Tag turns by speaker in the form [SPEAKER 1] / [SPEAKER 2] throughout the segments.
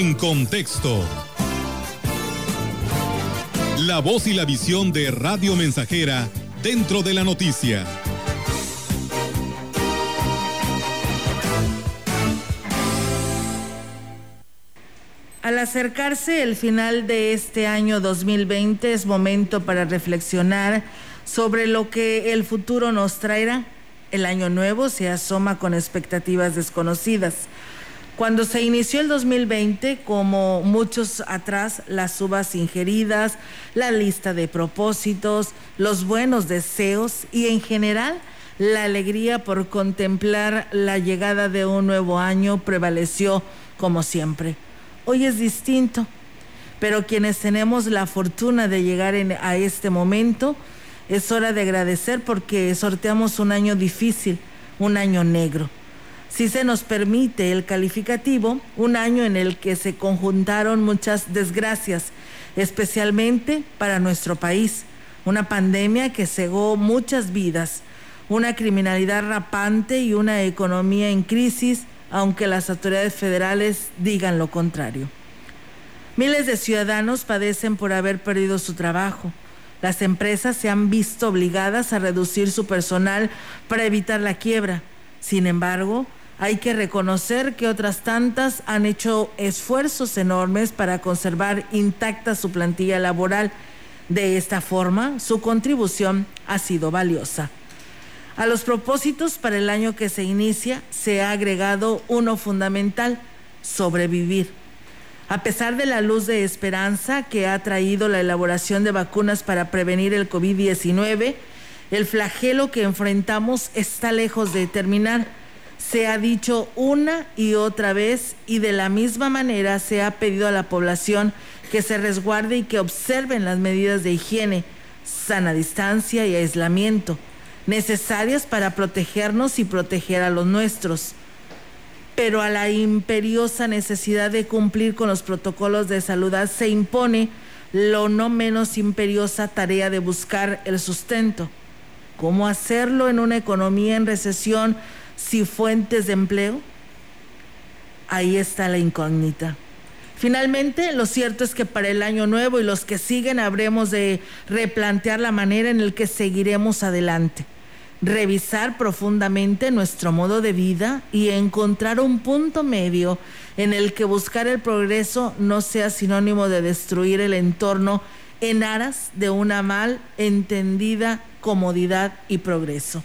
[SPEAKER 1] En contexto. La voz y la visión de Radio Mensajera dentro de la noticia.
[SPEAKER 2] Al acercarse el final de este año 2020 es momento para reflexionar sobre lo que el futuro nos traerá. El año nuevo se asoma con expectativas desconocidas. Cuando se inició el 2020, como muchos atrás, las uvas ingeridas, la lista de propósitos, los buenos deseos y en general la alegría por contemplar la llegada de un nuevo año prevaleció como siempre. Hoy es distinto, pero quienes tenemos la fortuna de llegar a este momento, es hora de agradecer porque sorteamos un año difícil, un año negro si se nos permite el calificativo, un año en el que se conjuntaron muchas desgracias, especialmente para nuestro país, una pandemia que cegó muchas vidas, una criminalidad rapante y una economía en crisis, aunque las autoridades federales digan lo contrario. Miles de ciudadanos padecen por haber perdido su trabajo. Las empresas se han visto obligadas a reducir su personal para evitar la quiebra. Sin embargo, hay que reconocer que otras tantas han hecho esfuerzos enormes para conservar intacta su plantilla laboral. De esta forma, su contribución ha sido valiosa. A los propósitos para el año que se inicia se ha agregado uno fundamental, sobrevivir. A pesar de la luz de esperanza que ha traído la elaboración de vacunas para prevenir el COVID-19, el flagelo que enfrentamos está lejos de terminar se ha dicho una y otra vez y de la misma manera se ha pedido a la población que se resguarde y que observen las medidas de higiene, sana distancia y aislamiento necesarias para protegernos y proteger a los nuestros. Pero a la imperiosa necesidad de cumplir con los protocolos de salud se impone lo no menos imperiosa tarea de buscar el sustento. ¿Cómo hacerlo en una economía en recesión si fuentes de empleo, ahí está la incógnita. Finalmente, lo cierto es que para el año nuevo y los que siguen habremos de replantear la manera en la que seguiremos adelante, revisar profundamente nuestro modo de vida y encontrar un punto medio en el que buscar el progreso no sea sinónimo de destruir el entorno en aras de una mal entendida comodidad y progreso.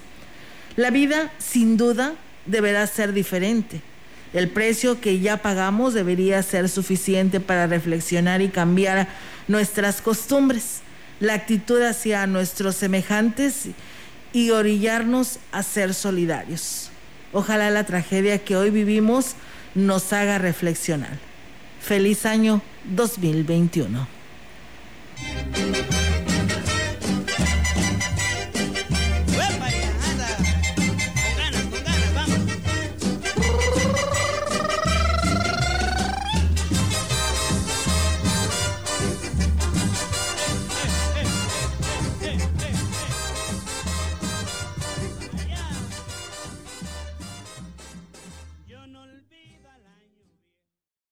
[SPEAKER 2] La vida, sin duda, deberá ser diferente. El precio que ya pagamos debería ser suficiente para reflexionar y cambiar nuestras costumbres, la actitud hacia nuestros semejantes y orillarnos a ser solidarios. Ojalá la tragedia que hoy vivimos nos haga reflexionar. Feliz año 2021.